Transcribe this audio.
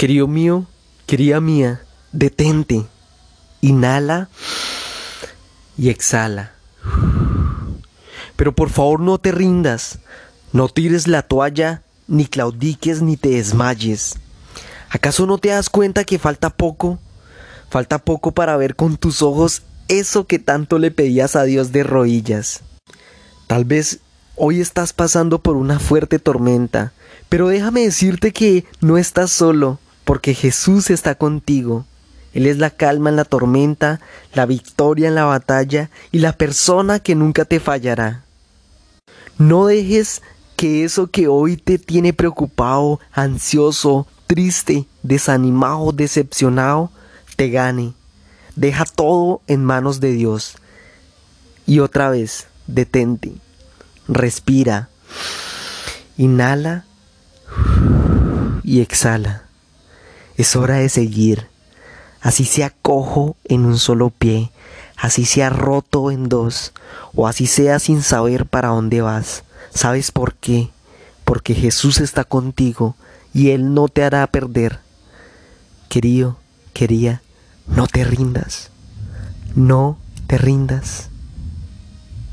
Querido mío, querida mía, detente. Inhala y exhala. Pero por favor no te rindas. No tires la toalla, ni claudiques, ni te desmayes. ¿Acaso no te das cuenta que falta poco? Falta poco para ver con tus ojos eso que tanto le pedías a Dios de rodillas. Tal vez hoy estás pasando por una fuerte tormenta, pero déjame decirte que no estás solo porque Jesús está contigo. Él es la calma en la tormenta, la victoria en la batalla y la persona que nunca te fallará. No dejes que eso que hoy te tiene preocupado, ansioso, triste, desanimado, decepcionado, te gane. Deja todo en manos de Dios. Y otra vez, detente. Respira. Inhala y exhala. Es hora de seguir. Así sea cojo en un solo pie, así sea roto en dos, o así sea sin saber para dónde vas. ¿Sabes por qué? Porque Jesús está contigo y Él no te hará perder. Querido, quería, no te rindas. No te rindas.